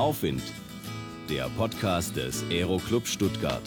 Aufwind, der Podcast des Aero Club Stuttgart.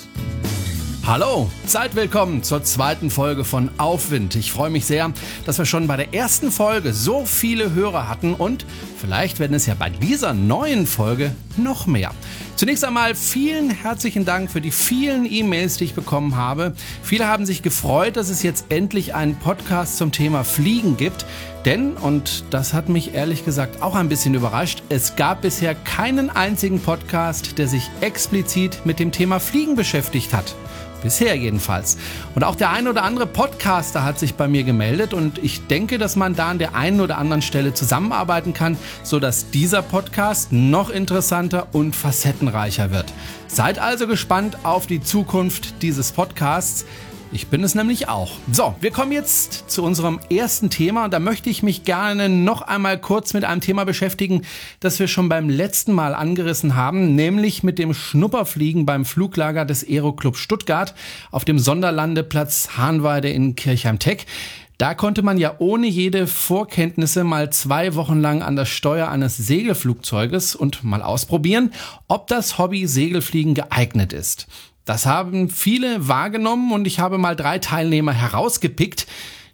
Hallo, seid willkommen zur zweiten Folge von Aufwind. Ich freue mich sehr, dass wir schon bei der ersten Folge so viele Hörer hatten und vielleicht werden es ja bei dieser neuen Folge noch mehr. Zunächst einmal vielen herzlichen Dank für die vielen E-Mails, die ich bekommen habe. Viele haben sich gefreut, dass es jetzt endlich einen Podcast zum Thema Fliegen gibt. Denn, und das hat mich ehrlich gesagt auch ein bisschen überrascht, es gab bisher keinen einzigen Podcast, der sich explizit mit dem Thema Fliegen beschäftigt hat. Bisher jedenfalls. Und auch der ein oder andere Podcaster hat sich bei mir gemeldet und ich denke, dass man da an der einen oder anderen Stelle zusammenarbeiten kann, sodass dieser Podcast noch interessanter und facettenreicher wird. Seid also gespannt auf die Zukunft dieses Podcasts. Ich bin es nämlich auch. So, wir kommen jetzt zu unserem ersten Thema. Da möchte ich mich gerne noch einmal kurz mit einem Thema beschäftigen, das wir schon beim letzten Mal angerissen haben, nämlich mit dem Schnupperfliegen beim Fluglager des Aeroclub Stuttgart auf dem Sonderlandeplatz Hahnweide in Kirchheim-Tech. Da konnte man ja ohne jede Vorkenntnisse mal zwei Wochen lang an der Steuer eines Segelflugzeuges und mal ausprobieren, ob das Hobby Segelfliegen geeignet ist. Das haben viele wahrgenommen und ich habe mal drei Teilnehmer herausgepickt.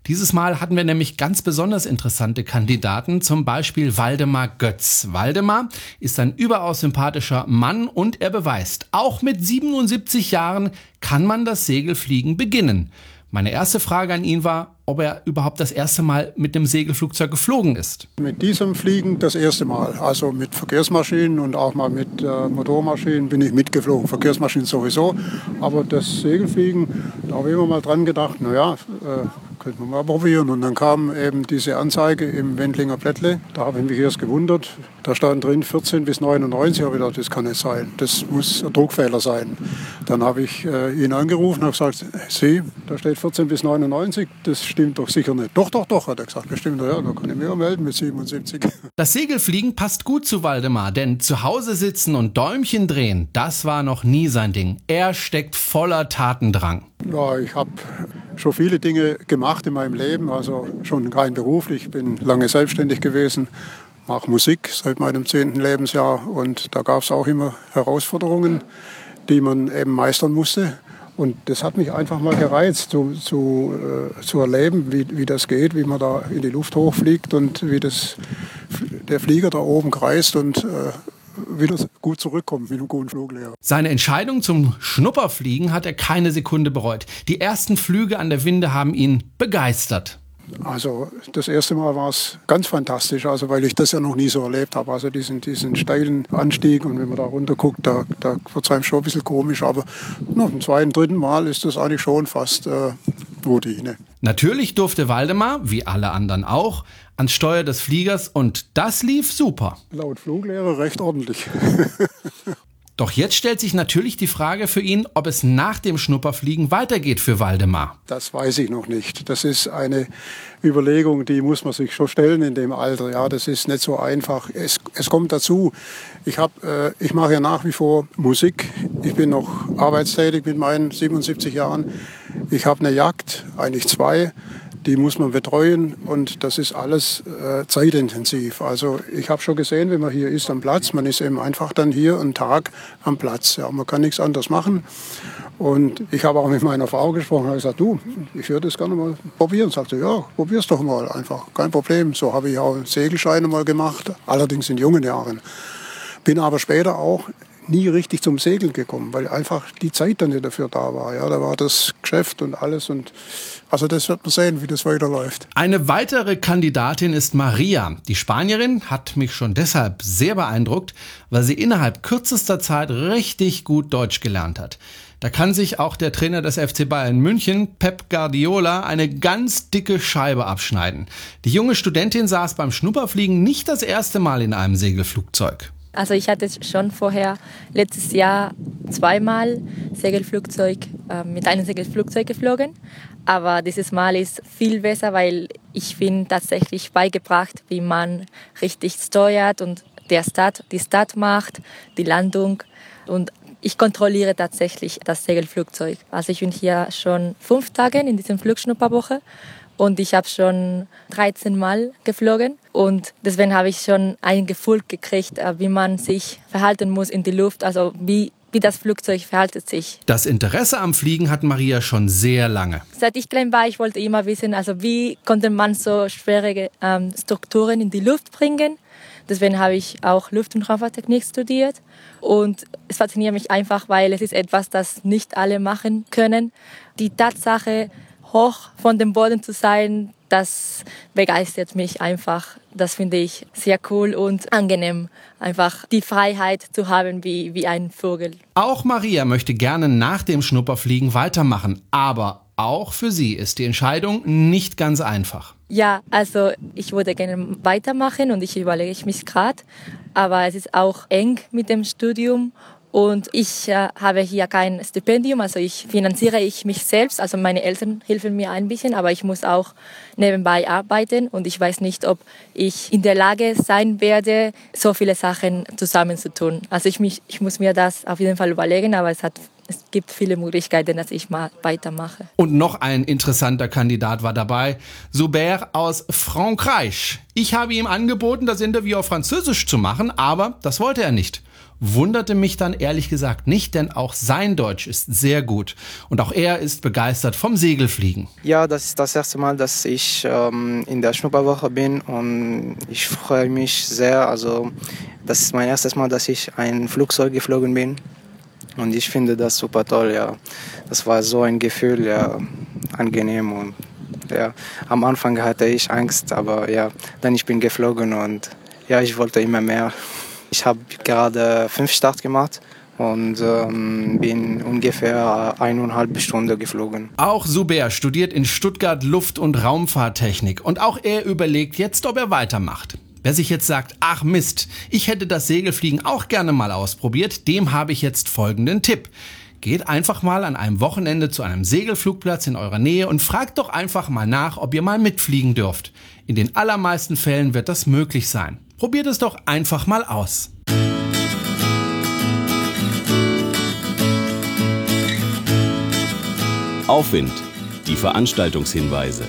Dieses Mal hatten wir nämlich ganz besonders interessante Kandidaten, zum Beispiel Waldemar Götz. Waldemar ist ein überaus sympathischer Mann und er beweist, auch mit 77 Jahren kann man das Segelfliegen beginnen. Meine erste Frage an ihn war, ob er überhaupt das erste Mal mit dem Segelflugzeug geflogen ist. Mit diesem Fliegen das erste Mal. Also mit Verkehrsmaschinen und auch mal mit äh, Motormaschinen bin ich mitgeflogen. Verkehrsmaschinen sowieso. Aber das Segelfliegen, da habe ich immer mal dran gedacht, naja, äh, könnte man mal probieren. Und dann kam eben diese Anzeige im Wendlinger Blättle. Da habe ich mich erst gewundert. Da stand drin 14 bis 99. Ich habe gedacht, das kann nicht sein. Das muss ein Druckfehler sein. Dann habe ich äh, ihn angerufen und gesagt, Sie, da steht 14 bis 99. Das stimmt doch sicher nicht. Doch, doch, doch, hat er gesagt. Bestimmt, ja, da kann ich mich auch melden mit 77. Das Segelfliegen passt gut zu Waldemar, denn zu Hause sitzen und Däumchen drehen, das war noch nie sein Ding. Er steckt voller Tatendrang. Ja, ich habe schon viele Dinge gemacht in meinem Leben, also schon rein beruflich. Ich bin lange selbstständig gewesen, mache Musik seit meinem zehnten Lebensjahr und da gab es auch immer Herausforderungen, die man eben meistern musste. Und das hat mich einfach mal gereizt, zu, zu, äh, zu erleben, wie, wie das geht, wie man da in die Luft hochfliegt und wie das, der Flieger da oben kreist und äh, wieder gut zurückkommt mit einem guten Fluglehrer. Seine Entscheidung zum Schnupperfliegen hat er keine Sekunde bereut. Die ersten Flüge an der Winde haben ihn begeistert. Also das erste Mal war es ganz fantastisch, also weil ich das ja noch nie so erlebt habe. Also diesen, diesen steilen Anstieg und wenn man da runter guckt, da, da wird es einem schon ein bisschen komisch. Aber noch im zweiten, dritten Mal ist das eigentlich schon fast äh, Routine. Natürlich durfte Waldemar, wie alle anderen auch, ans Steuer des Fliegers und das lief super. Laut Fluglehrer recht ordentlich. Doch jetzt stellt sich natürlich die Frage für ihn, ob es nach dem Schnupperfliegen weitergeht für Waldemar. Das weiß ich noch nicht. Das ist eine Überlegung, die muss man sich schon stellen in dem Alter. Ja, das ist nicht so einfach. Es, es kommt dazu. Ich, hab, äh, ich mache ja nach wie vor Musik. Ich bin noch arbeitstätig mit meinen 77 Jahren. Ich habe eine Jagd, eigentlich zwei die muss man betreuen und das ist alles äh, zeitintensiv. Also ich habe schon gesehen, wenn man hier ist am Platz, man ist eben einfach dann hier einen Tag am Platz. Ja, man kann nichts anderes machen. Und ich habe auch mit meiner Frau gesprochen, habe gesagt, du, ich würde das gerne mal probieren. Sagte, ja, probier's doch mal einfach, kein Problem. So habe ich auch Segelscheine mal gemacht, allerdings in jungen Jahren. Bin aber später auch nie richtig zum Segeln gekommen, weil einfach die Zeit dann nicht dafür da war. Ja, da war das Geschäft und alles und also das wird man sehen, wie das weiterläuft. Eine weitere Kandidatin ist Maria. Die Spanierin hat mich schon deshalb sehr beeindruckt, weil sie innerhalb kürzester Zeit richtig gut Deutsch gelernt hat. Da kann sich auch der Trainer des FC Bayern München, Pep Guardiola, eine ganz dicke Scheibe abschneiden. Die junge Studentin saß beim Schnupperfliegen nicht das erste Mal in einem Segelflugzeug. Also ich hatte schon vorher letztes Jahr zweimal Segelflugzeug äh, mit einem Segelflugzeug geflogen, aber dieses Mal ist viel besser, weil ich bin tatsächlich beigebracht, wie man richtig steuert und der Start, die Start macht, die Landung. Und ich kontrolliere tatsächlich das Segelflugzeug. Also ich bin hier schon fünf Tage in diesem Flugschnupperwoche und ich habe schon 13 Mal geflogen Und deswegen habe ich schon ein Gefühl gekriegt, äh, wie man sich verhalten muss in die Luft, also wie wie das Flugzeug verhaltet sich. Das Interesse am Fliegen hat Maria schon sehr lange. Seit ich klein war, ich wollte immer wissen, also wie konnte man so schwere ähm, Strukturen in die Luft bringen. Deswegen habe ich auch Luft- und Raumfahrttechnik studiert. Und es fasziniert mich einfach, weil es ist etwas, das nicht alle machen können. Die Tatsache, hoch von dem Boden zu sein, das begeistert mich einfach. Das finde ich sehr cool und angenehm, einfach die Freiheit zu haben wie, wie ein Vogel. Auch Maria möchte gerne nach dem Schnupperfliegen weitermachen, aber auch für sie ist die Entscheidung nicht ganz einfach. Ja, also ich würde gerne weitermachen und ich überlege mich gerade, aber es ist auch eng mit dem Studium und ich äh, habe hier kein Stipendium, also ich finanziere ich mich selbst. Also meine Eltern helfen mir ein bisschen, aber ich muss auch nebenbei arbeiten und ich weiß nicht, ob ich in der Lage sein werde, so viele Sachen zusammenzutun. Also ich, mich, ich muss mir das auf jeden Fall überlegen, aber es hat es gibt viele Möglichkeiten, dass ich mal weitermache. Und noch ein interessanter Kandidat war dabei, Soubert aus Frankreich. Ich habe ihm angeboten, das Interview auf Französisch zu machen, aber das wollte er nicht wunderte mich dann ehrlich gesagt nicht, denn auch sein Deutsch ist sehr gut und auch er ist begeistert vom Segelfliegen. Ja, das ist das erste Mal, dass ich ähm, in der Schnupperwoche bin und ich freue mich sehr. Also das ist mein erstes Mal, dass ich ein Flugzeug geflogen bin und ich finde das super toll. Ja, das war so ein Gefühl, ja, angenehm und ja, am Anfang hatte ich Angst, aber ja, dann ich bin geflogen und ja, ich wollte immer mehr. Ich habe gerade fünf Start gemacht und ähm, bin ungefähr eineinhalb Stunden geflogen. Auch Suber studiert in Stuttgart Luft- und Raumfahrttechnik und auch er überlegt jetzt, ob er weitermacht. Wer sich jetzt sagt, ach Mist, ich hätte das Segelfliegen auch gerne mal ausprobiert, dem habe ich jetzt folgenden Tipp. Geht einfach mal an einem Wochenende zu einem Segelflugplatz in eurer Nähe und fragt doch einfach mal nach, ob ihr mal mitfliegen dürft. In den allermeisten Fällen wird das möglich sein. Probiert es doch einfach mal aus. Aufwind. Die Veranstaltungshinweise.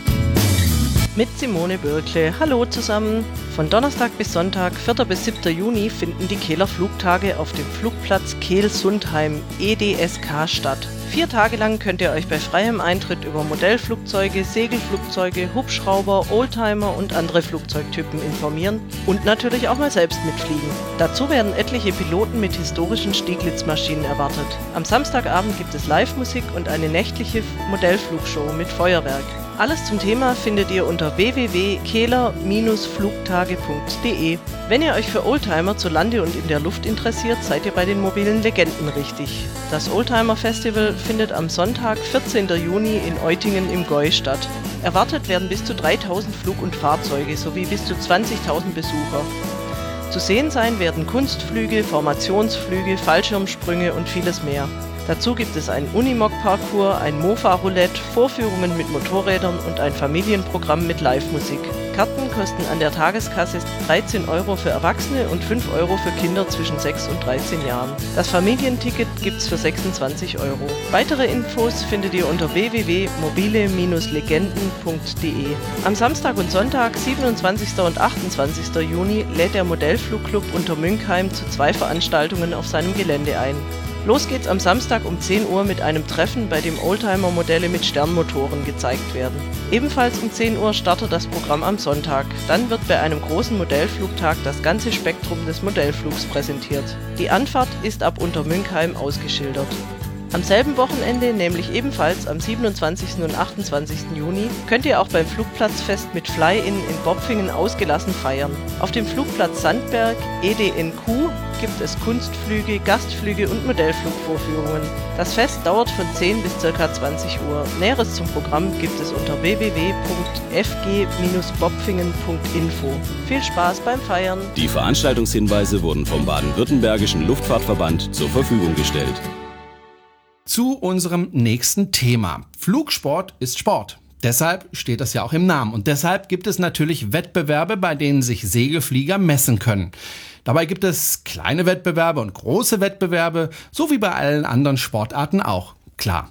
Mit Simone Birkle. Hallo zusammen. Von Donnerstag bis Sonntag, 4. bis 7. Juni, finden die Kehler Flugtage auf dem Flugplatz Kehl-Sundheim EDSK statt. Vier Tage lang könnt ihr euch bei freiem Eintritt über Modellflugzeuge, Segelflugzeuge, Hubschrauber, Oldtimer und andere Flugzeugtypen informieren und natürlich auch mal selbst mitfliegen. Dazu werden etliche Piloten mit historischen Stieglitzmaschinen erwartet. Am Samstagabend gibt es Live-Musik und eine nächtliche Modellflugshow mit Feuerwerk. Alles zum Thema findet ihr unter www.kehler-flugtage.de. Wenn ihr euch für Oldtimer zu Lande und in der Luft interessiert, seid ihr bei den mobilen Legenden richtig. Das Oldtimer Festival findet am Sonntag, 14. Juni in Eutingen im Gäu statt. Erwartet werden bis zu 3000 Flug- und Fahrzeuge sowie bis zu 20.000 Besucher. Zu sehen sein werden Kunstflüge, Formationsflüge, Fallschirmsprünge und vieles mehr. Dazu gibt es einen Unimog-Parcours, ein Mofa-Roulette, Vorführungen mit Motorrädern und ein Familienprogramm mit Live-Musik. Karten kosten an der Tageskasse 13 Euro für Erwachsene und 5 Euro für Kinder zwischen 6 und 13 Jahren. Das Familienticket gibt's für 26 Euro. Weitere Infos findet ihr unter www.mobile-legenden.de. Am Samstag und Sonntag, 27. und 28. Juni, lädt der Modellflugclub unter Münkheim zu zwei Veranstaltungen auf seinem Gelände ein. Los geht's am Samstag um 10 Uhr mit einem Treffen, bei dem Oldtimer-Modelle mit Sternmotoren gezeigt werden. Ebenfalls um 10 Uhr startet das Programm am Sonntag. Dann wird bei einem großen Modellflugtag das ganze Spektrum des Modellflugs präsentiert. Die Anfahrt ist ab Untermünkheim ausgeschildert. Am selben Wochenende, nämlich ebenfalls am 27. und 28. Juni, könnt ihr auch beim Flugplatzfest mit Fly-In in Bopfingen ausgelassen feiern. Auf dem Flugplatz Sandberg, EDNQ, gibt es Kunstflüge, Gastflüge und Modellflugvorführungen. Das Fest dauert von 10 bis ca. 20 Uhr. Näheres zum Programm gibt es unter www.fg-bopfingen.info. Viel Spaß beim Feiern! Die Veranstaltungshinweise wurden vom Baden-Württembergischen Luftfahrtverband zur Verfügung gestellt zu unserem nächsten Thema. Flugsport ist Sport. Deshalb steht das ja auch im Namen. Und deshalb gibt es natürlich Wettbewerbe, bei denen sich Segelflieger messen können. Dabei gibt es kleine Wettbewerbe und große Wettbewerbe, so wie bei allen anderen Sportarten auch. Klar.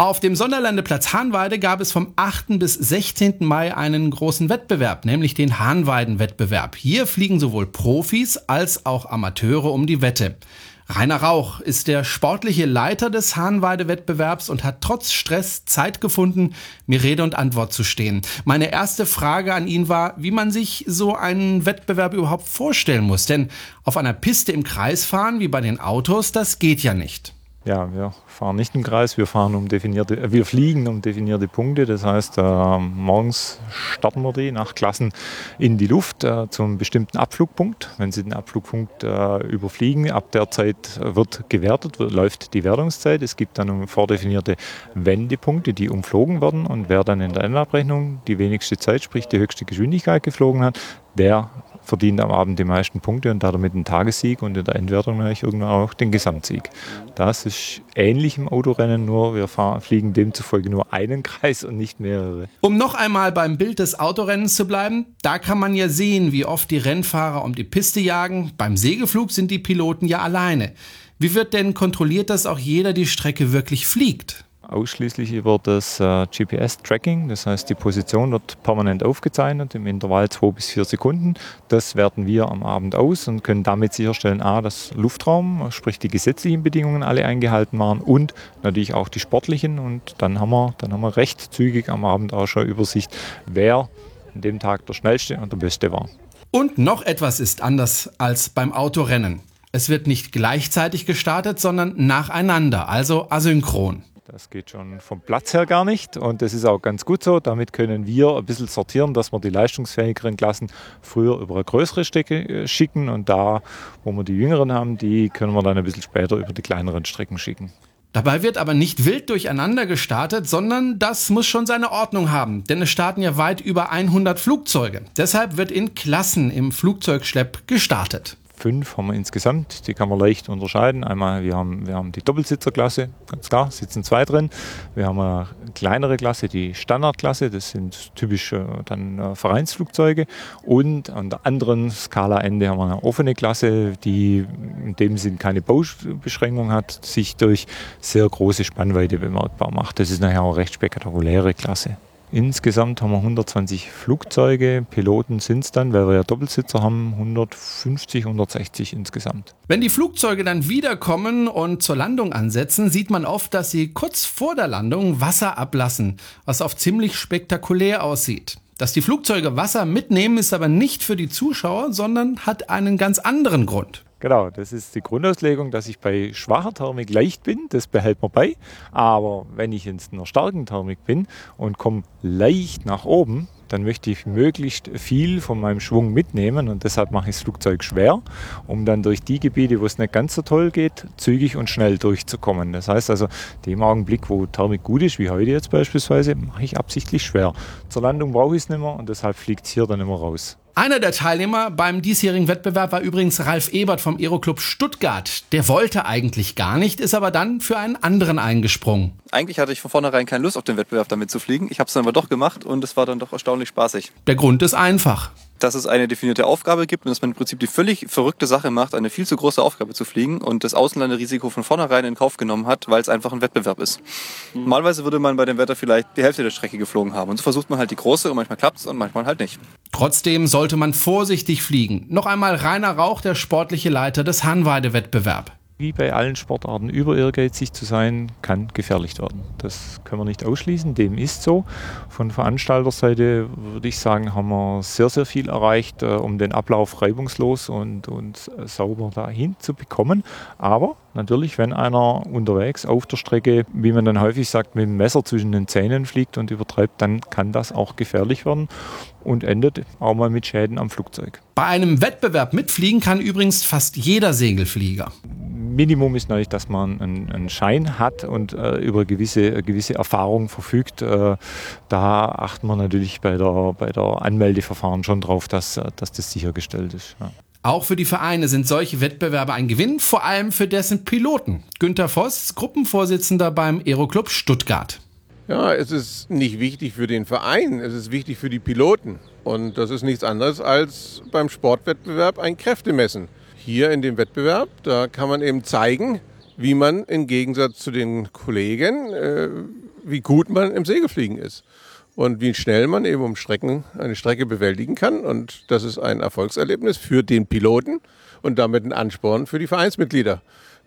Auf dem Sonderlandeplatz Hahnweide gab es vom 8. bis 16. Mai einen großen Wettbewerb, nämlich den Hahnweiden-Wettbewerb. Hier fliegen sowohl Profis als auch Amateure um die Wette. Rainer Rauch ist der sportliche Leiter des Hahnweide-Wettbewerbs und hat trotz Stress Zeit gefunden, mir Rede und Antwort zu stehen. Meine erste Frage an ihn war, wie man sich so einen Wettbewerb überhaupt vorstellen muss. Denn auf einer Piste im Kreis fahren, wie bei den Autos, das geht ja nicht. Ja, wir fahren nicht im Kreis, wir fahren um definierte, äh, wir fliegen um definierte Punkte. Das heißt, äh, morgens starten wir die nach Klassen in die Luft äh, zum bestimmten Abflugpunkt. Wenn Sie den Abflugpunkt äh, überfliegen, ab der Zeit wird gewertet, wird, läuft die Wertungszeit. Es gibt dann vordefinierte Wendepunkte, die umflogen werden und wer dann in der Endabrechnung die wenigste Zeit, sprich die höchste Geschwindigkeit geflogen hat, der verdient am Abend die meisten Punkte und damit einen Tagessieg und in der Endwertung natürlich irgendwann auch den Gesamtsieg. Das ist ähnlich im Autorennen, nur wir fahren, fliegen demzufolge nur einen Kreis und nicht mehrere. Um noch einmal beim Bild des Autorennens zu bleiben, da kann man ja sehen, wie oft die Rennfahrer um die Piste jagen. Beim Segelflug sind die Piloten ja alleine. Wie wird denn kontrolliert, dass auch jeder die Strecke wirklich fliegt? Ausschließlich über das äh, GPS-Tracking. Das heißt, die Position wird permanent aufgezeichnet im Intervall 2 bis 4 Sekunden. Das werten wir am Abend aus und können damit sicherstellen, a, dass Luftraum, sprich die gesetzlichen Bedingungen alle eingehalten waren und natürlich auch die sportlichen. Und dann haben wir, dann haben wir recht zügig am Abend auch schon Übersicht, wer an dem Tag der schnellste und der beste war. Und noch etwas ist anders als beim Autorennen. Es wird nicht gleichzeitig gestartet, sondern nacheinander, also asynchron. Das geht schon vom Platz her gar nicht und das ist auch ganz gut so. Damit können wir ein bisschen sortieren, dass wir die leistungsfähigeren Klassen früher über eine größere Strecke äh, schicken und da, wo wir die jüngeren haben, die können wir dann ein bisschen später über die kleineren Strecken schicken. Dabei wird aber nicht wild durcheinander gestartet, sondern das muss schon seine Ordnung haben, denn es starten ja weit über 100 Flugzeuge. Deshalb wird in Klassen im Flugzeugschlepp gestartet fünf haben wir insgesamt. Die kann man leicht unterscheiden. Einmal, wir haben, wir haben die Doppelsitzerklasse, ganz klar, sitzen zwei drin. Wir haben eine kleinere Klasse, die Standardklasse, das sind typisch äh, dann äh, Vereinsflugzeuge. Und an der anderen Skalaende haben wir eine offene Klasse, die in dem Sinn keine Baubeschränkung hat, sich durch sehr große Spannweite bemerkbar macht. Das ist nachher auch eine recht spektakuläre Klasse. Insgesamt haben wir 120 Flugzeuge. Piloten sind es dann, weil wir ja Doppelsitzer haben, 150, 160 insgesamt. Wenn die Flugzeuge dann wiederkommen und zur Landung ansetzen, sieht man oft, dass sie kurz vor der Landung Wasser ablassen, was oft ziemlich spektakulär aussieht. Dass die Flugzeuge Wasser mitnehmen, ist aber nicht für die Zuschauer, sondern hat einen ganz anderen Grund. Genau, das ist die Grundauslegung, dass ich bei schwacher Thermik leicht bin, das behält man bei. Aber wenn ich in einer starken Thermik bin und komme leicht nach oben, dann möchte ich möglichst viel von meinem Schwung mitnehmen und deshalb mache ich das Flugzeug schwer, um dann durch die Gebiete, wo es nicht ganz so toll geht, zügig und schnell durchzukommen. Das heißt also, dem Augenblick, wo Thermik gut ist, wie heute jetzt beispielsweise, mache ich absichtlich schwer. Zur Landung brauche ich es nicht mehr und deshalb fliegt es hier dann immer raus. Einer der Teilnehmer beim diesjährigen Wettbewerb war übrigens Ralf Ebert vom Aeroclub Stuttgart. Der wollte eigentlich gar nicht, ist aber dann für einen anderen eingesprungen. Eigentlich hatte ich von vornherein keine Lust auf den Wettbewerb damit zu fliegen. Ich habe es dann aber doch gemacht und es war dann doch erstaunlich spaßig. Der Grund ist einfach dass es eine definierte Aufgabe gibt und dass man im Prinzip die völlig verrückte Sache macht, eine viel zu große Aufgabe zu fliegen und das Außenlanderisiko von vornherein in Kauf genommen hat, weil es einfach ein Wettbewerb ist. Mhm. Normalerweise würde man bei dem Wetter vielleicht die Hälfte der Strecke geflogen haben und so versucht man halt die große und manchmal klappt es und manchmal halt nicht. Trotzdem sollte man vorsichtig fliegen. Noch einmal Rainer Rauch, der sportliche Leiter des Hanweide-Wettbewerb wie bei allen Sportarten über ehrgeizig zu sein, kann gefährlich werden. Das können wir nicht ausschließen, dem ist so. Von Veranstalterseite würde ich sagen, haben wir sehr, sehr viel erreicht, äh, um den Ablauf reibungslos und, und sauber dahin zu bekommen. Aber natürlich, wenn einer unterwegs auf der Strecke, wie man dann häufig sagt, mit dem Messer zwischen den Zähnen fliegt und übertreibt, dann kann das auch gefährlich werden und endet auch mal mit Schäden am Flugzeug. Bei einem Wettbewerb mitfliegen kann übrigens fast jeder Segelflieger. Minimum ist natürlich, dass man einen, einen Schein hat und äh, über gewisse, gewisse Erfahrung verfügt. Äh, da achten wir natürlich bei der, bei der Anmeldeverfahren schon drauf, dass, äh, dass das sichergestellt ist. Ja. Auch für die Vereine sind solche Wettbewerbe ein Gewinn, vor allem für dessen Piloten. Günter Voss, Gruppenvorsitzender beim Aeroclub Stuttgart. Ja, es ist nicht wichtig für den Verein, es ist wichtig für die Piloten. Und das ist nichts anderes als beim Sportwettbewerb ein Kräftemessen hier in dem Wettbewerb, da kann man eben zeigen, wie man im Gegensatz zu den Kollegen äh, wie gut man im Segelfliegen ist und wie schnell man eben um Strecken eine Strecke bewältigen kann. Und das ist ein Erfolgserlebnis für den Piloten und damit ein Ansporn für die Vereinsmitglieder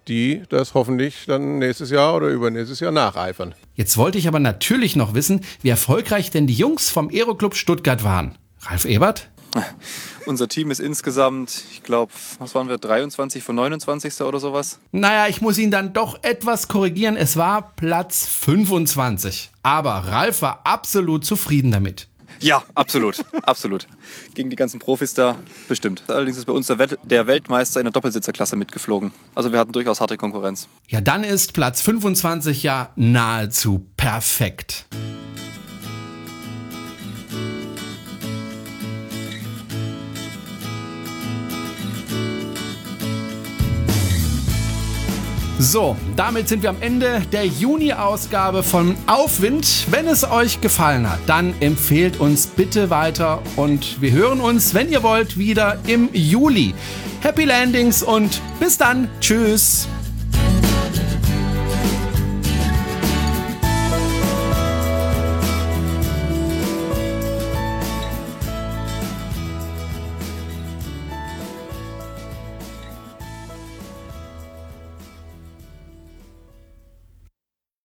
die das hoffentlich dann nächstes Jahr oder übernächstes Jahr nacheifern. Jetzt wollte ich aber natürlich noch wissen, wie erfolgreich denn die Jungs vom Aeroclub Stuttgart waren. Ralf Ebert? Unser Team ist insgesamt, ich glaube, was waren wir, 23 von 29. oder sowas? Naja, ich muss ihn dann doch etwas korrigieren. Es war Platz 25. Aber Ralf war absolut zufrieden damit. Ja, absolut, absolut. Gegen die ganzen Profis da bestimmt. Allerdings ist bei uns der, Welt der Weltmeister in der Doppelsitzerklasse mitgeflogen. Also wir hatten durchaus harte Konkurrenz. Ja, dann ist Platz 25 ja nahezu perfekt. So, damit sind wir am Ende der Juni-Ausgabe von Aufwind. Wenn es euch gefallen hat, dann empfehlt uns bitte weiter und wir hören uns, wenn ihr wollt, wieder im Juli. Happy Landings und bis dann. Tschüss.